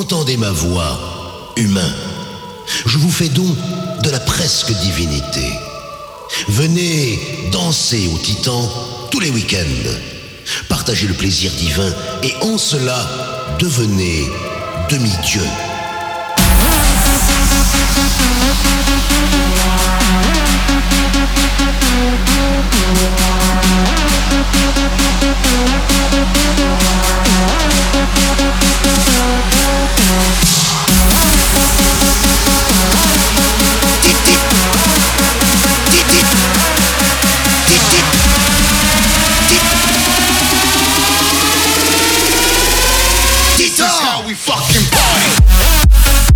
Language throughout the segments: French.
Entendez ma voix, humain. Je vous fais don de la presque divinité. Venez danser au Titan tous les week-ends. Partagez le plaisir divin et en cela, devenez demi-dieu. We fucking party.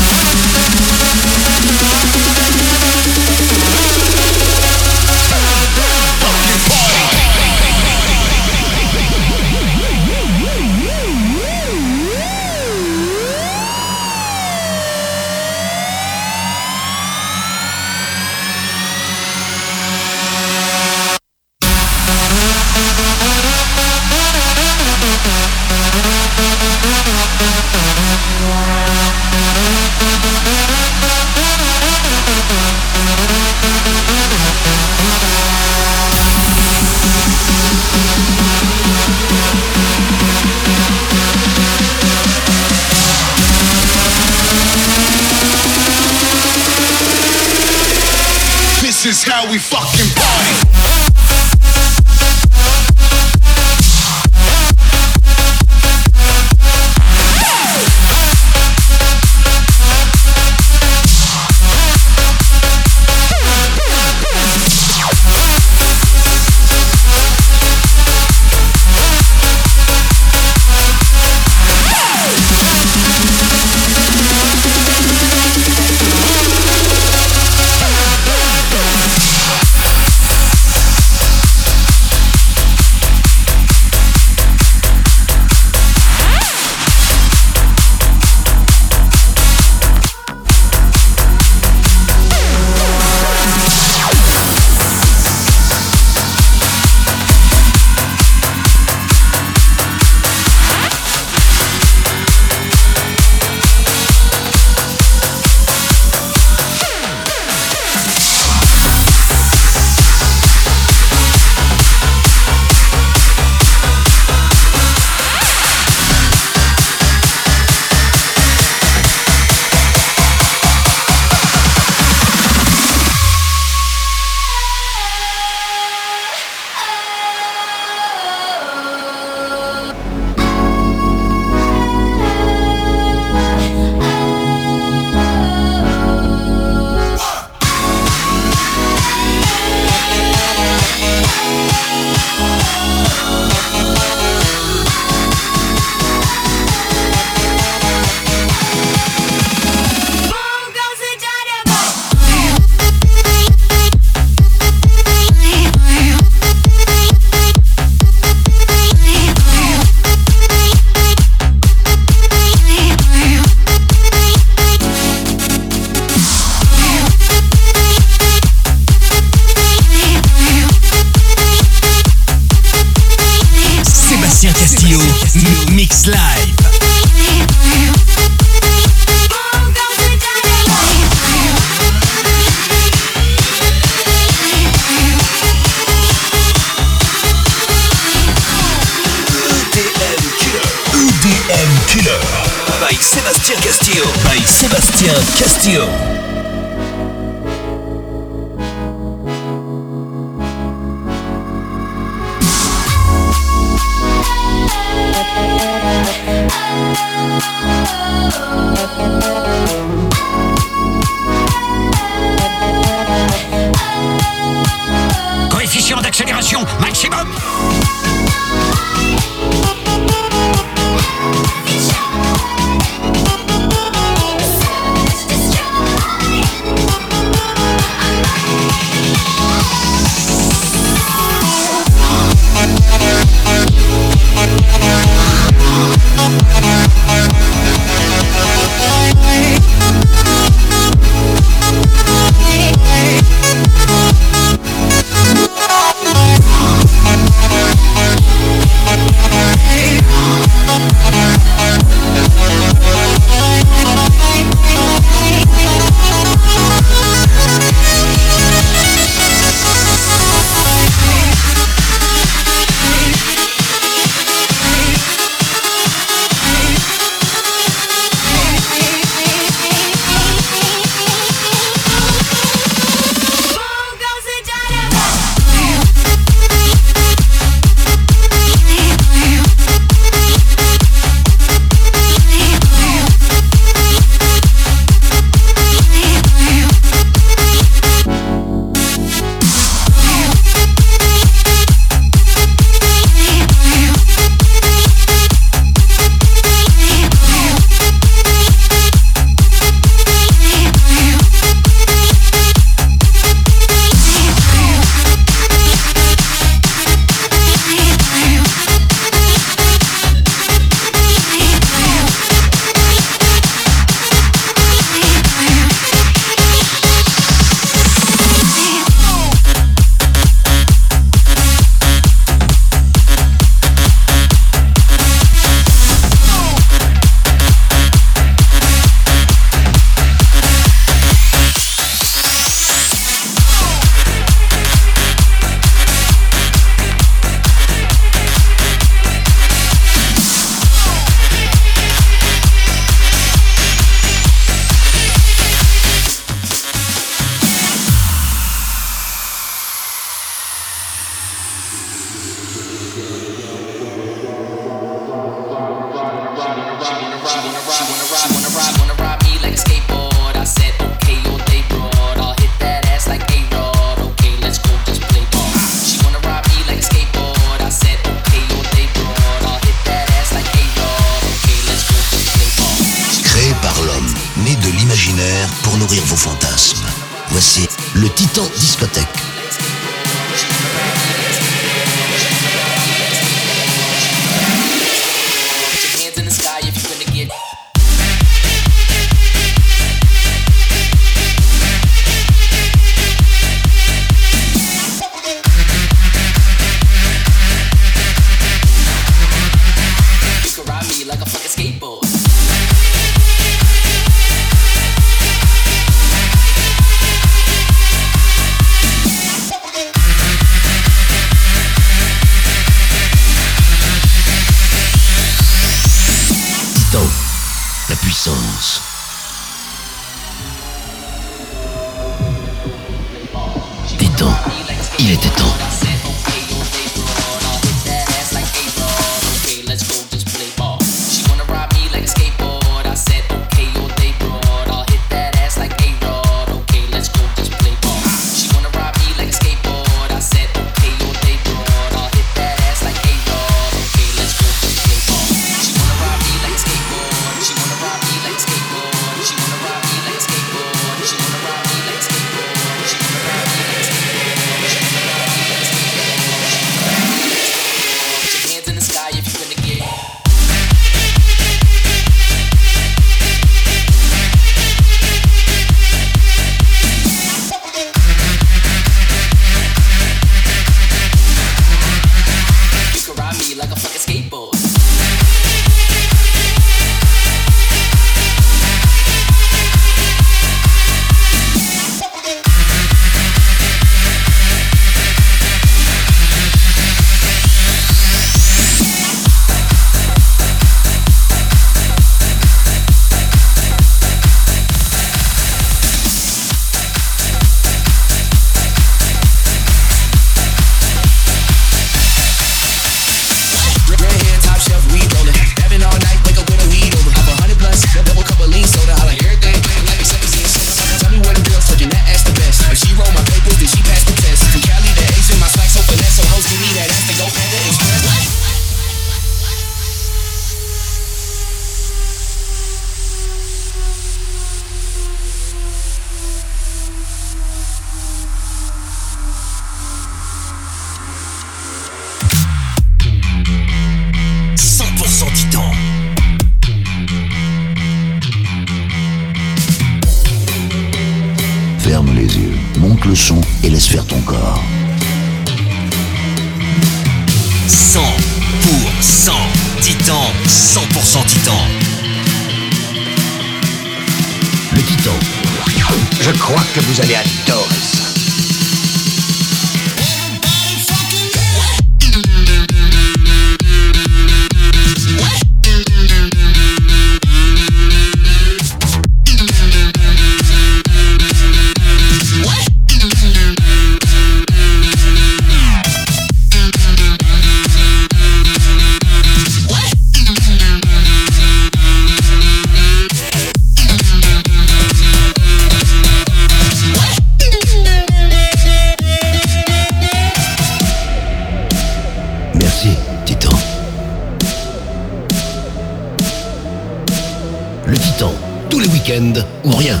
ou rien.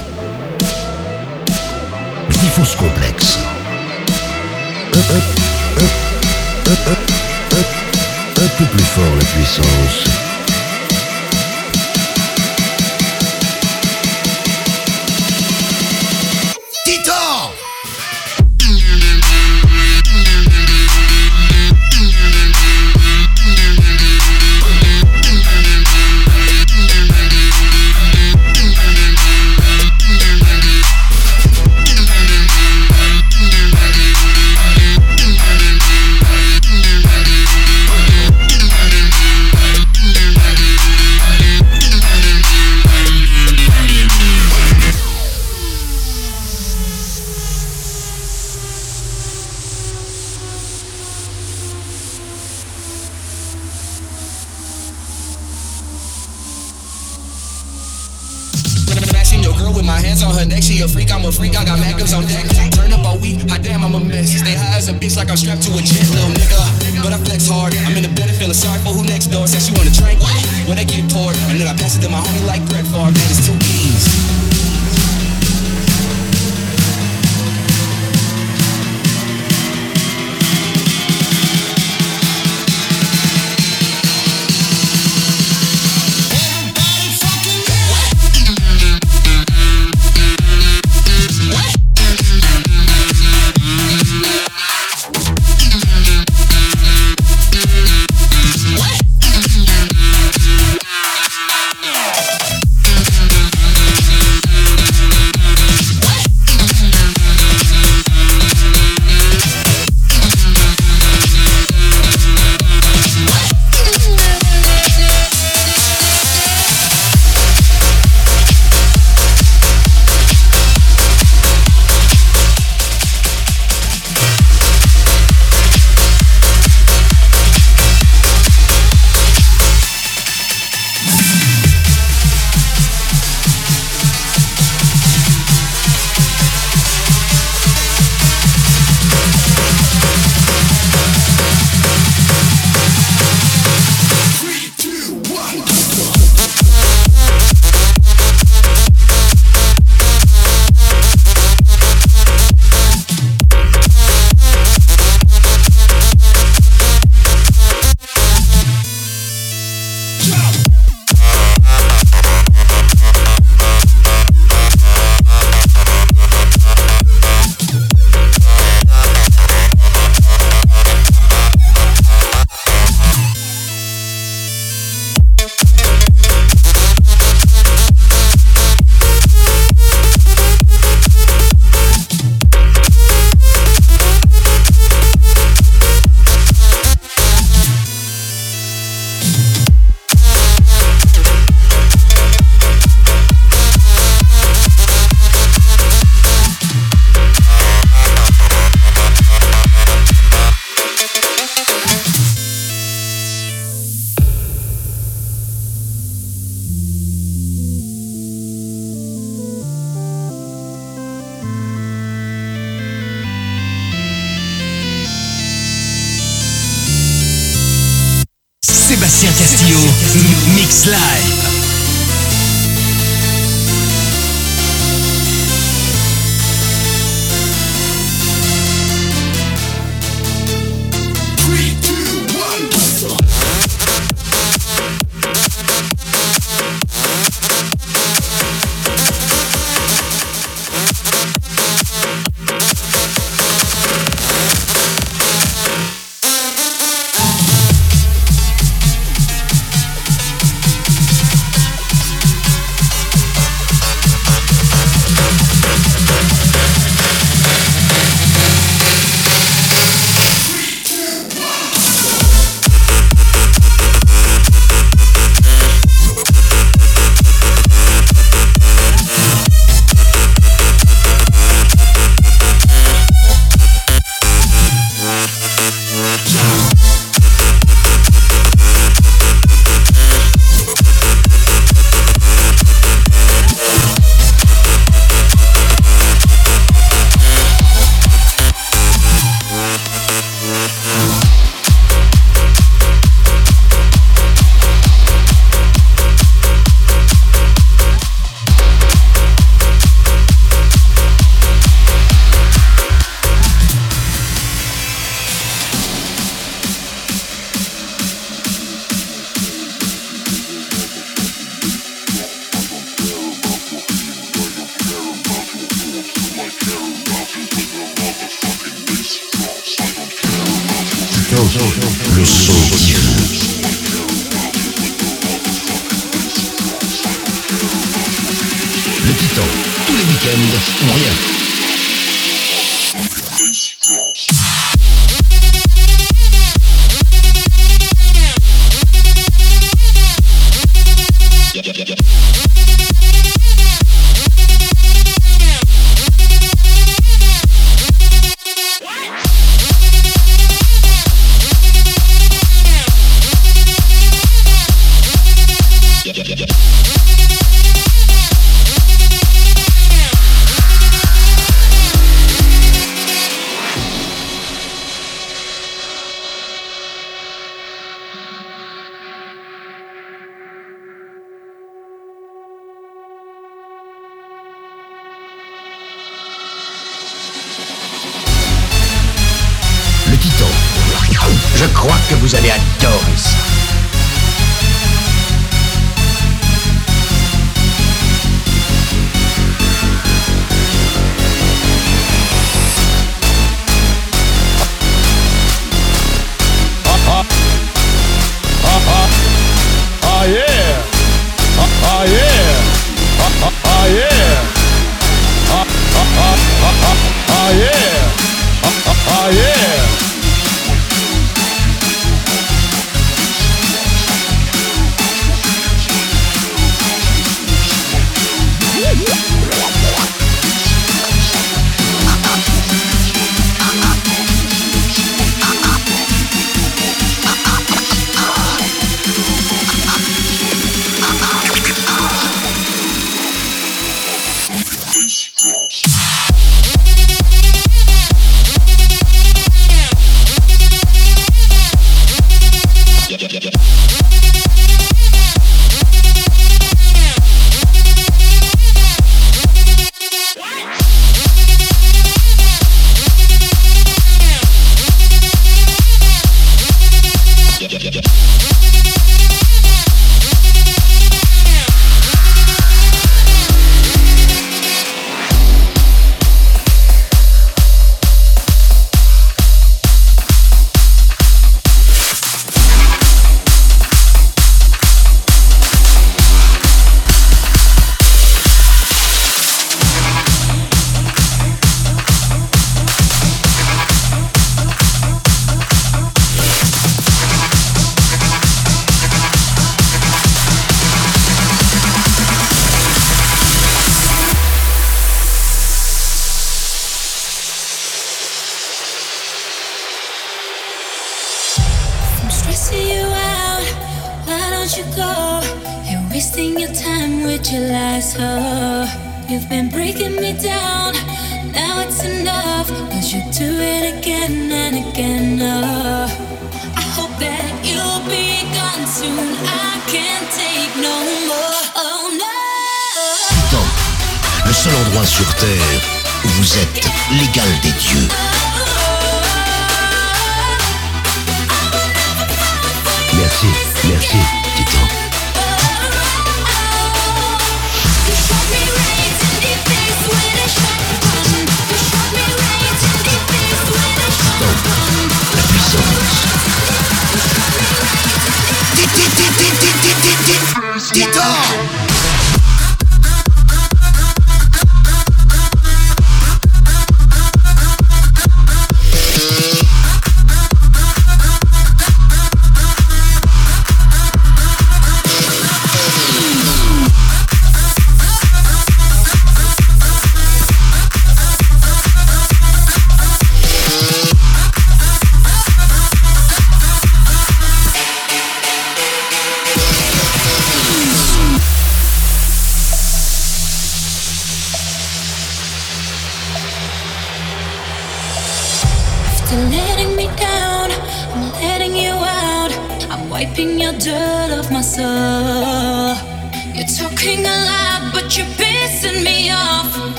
Diffuse complexe. Un peu plus fort la puissance.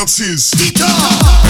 synapses. Guitar.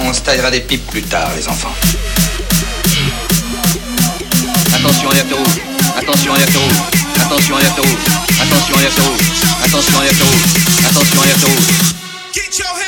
On se taillera des pipes plus tard, les enfants. Attention, alerte rouge. Attention, alerte rouge. Attention, alerte rouge. Attention, alerte rouge. Attention, alerte rouge. Attention, alerte rouge.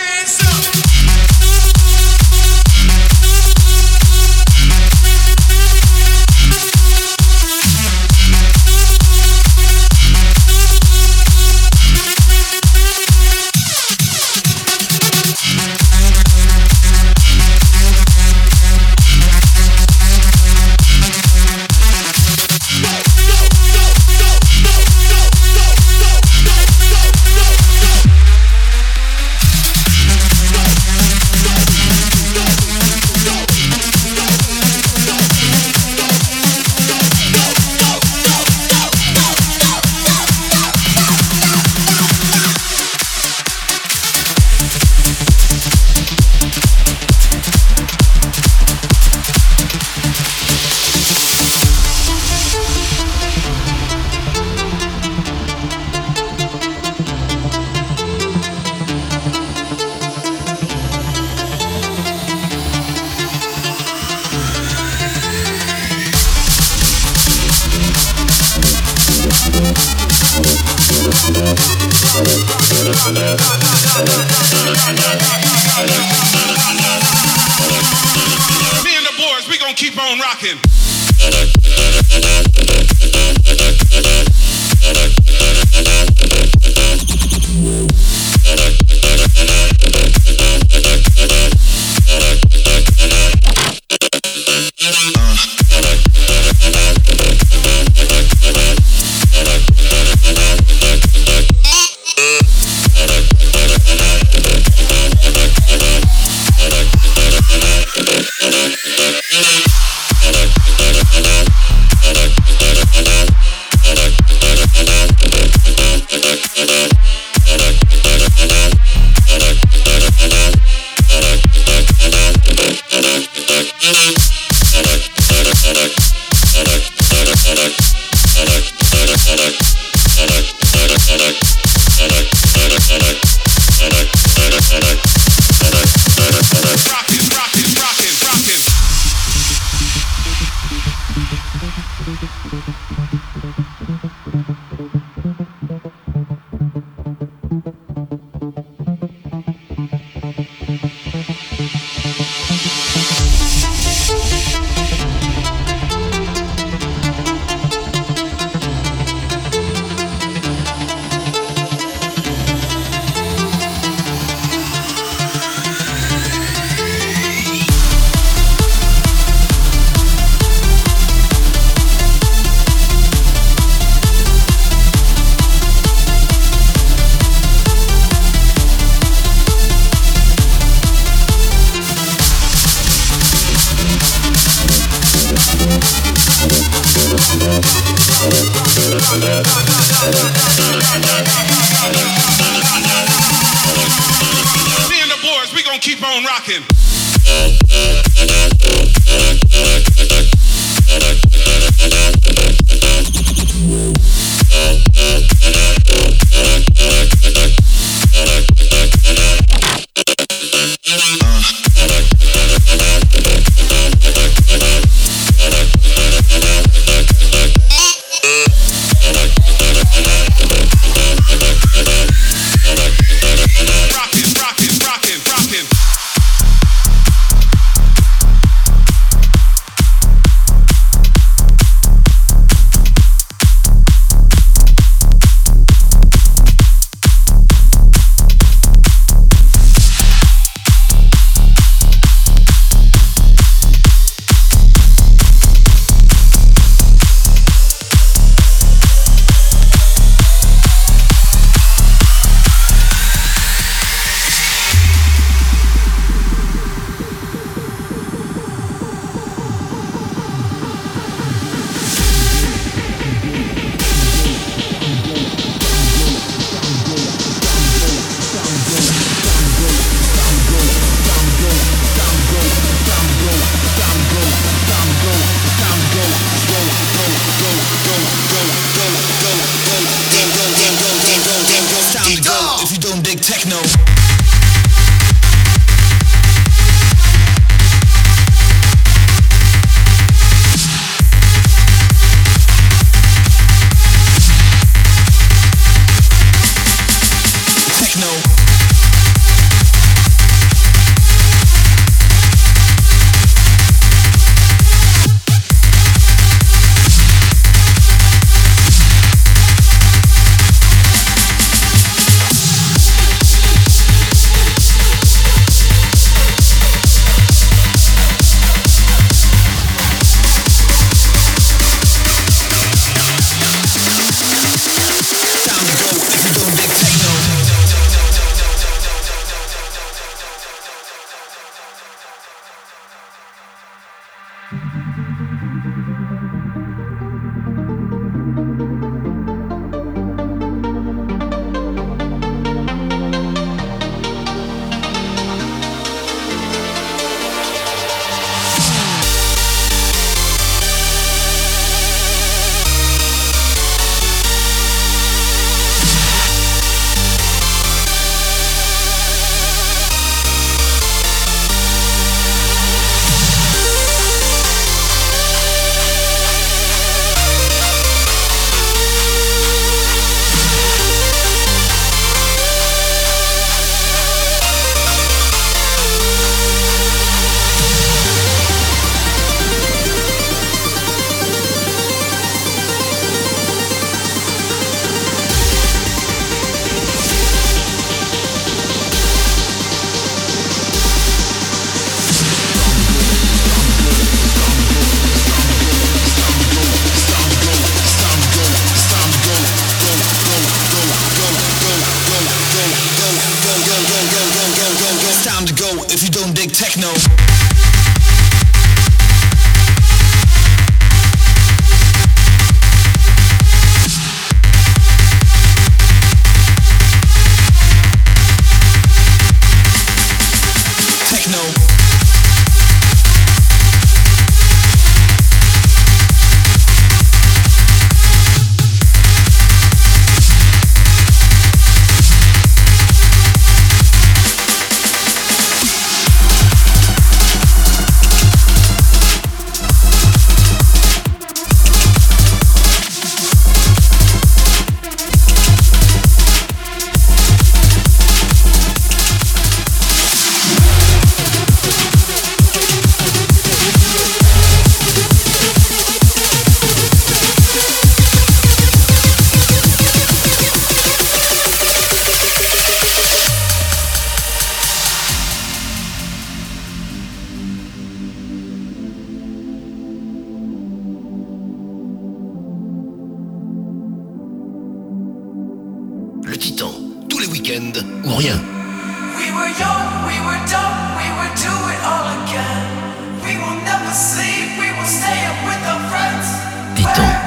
Titan.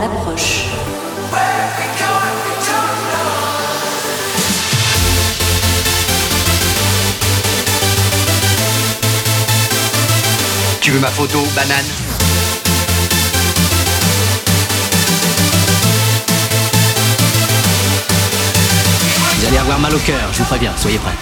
Approche. Tu veux ma photo, banane? Vous allez avoir mal au cœur, je vous préviens, soyez prêts.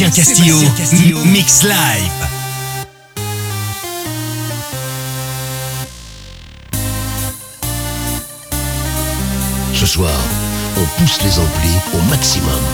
Sébastien Castillo, Mix Live. Ce soir, on pousse les amplis au maximum.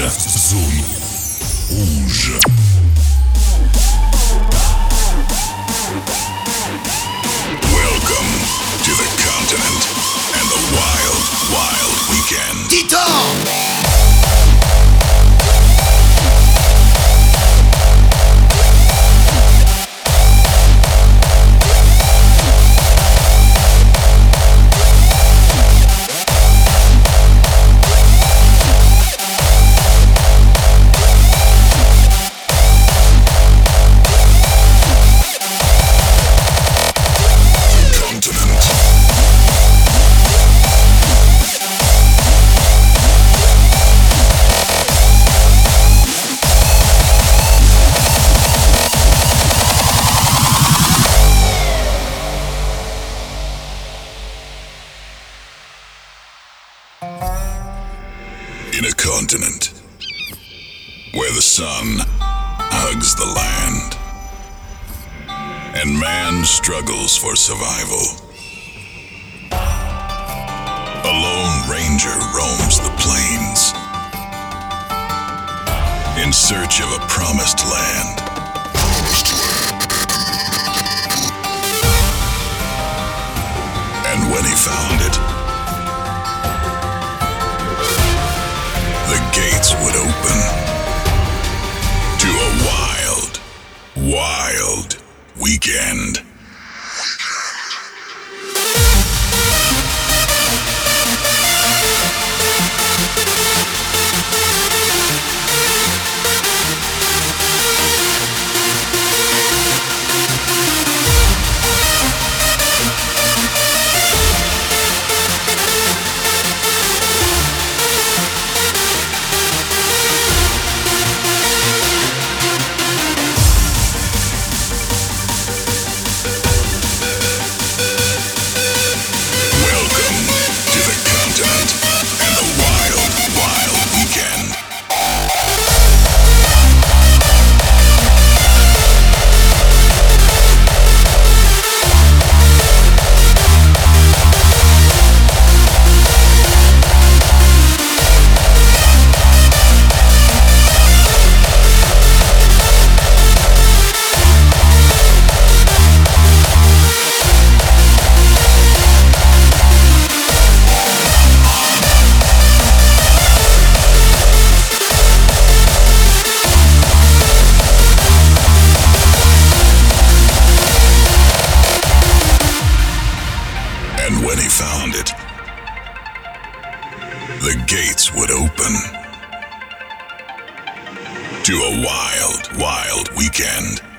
Rouge. To a wild, wild weekend.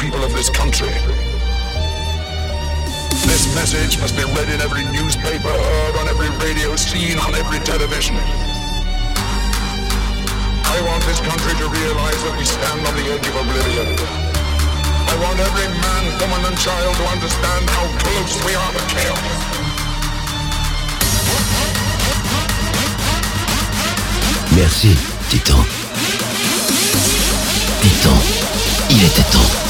People of this country. This message must be read in every newspaper, heard on every radio, seen on every television. I want this country to realize that we stand on the edge of oblivion. I want every man, woman and child to understand how close we are to chaos. Merci, Titan. Titan, il était temps.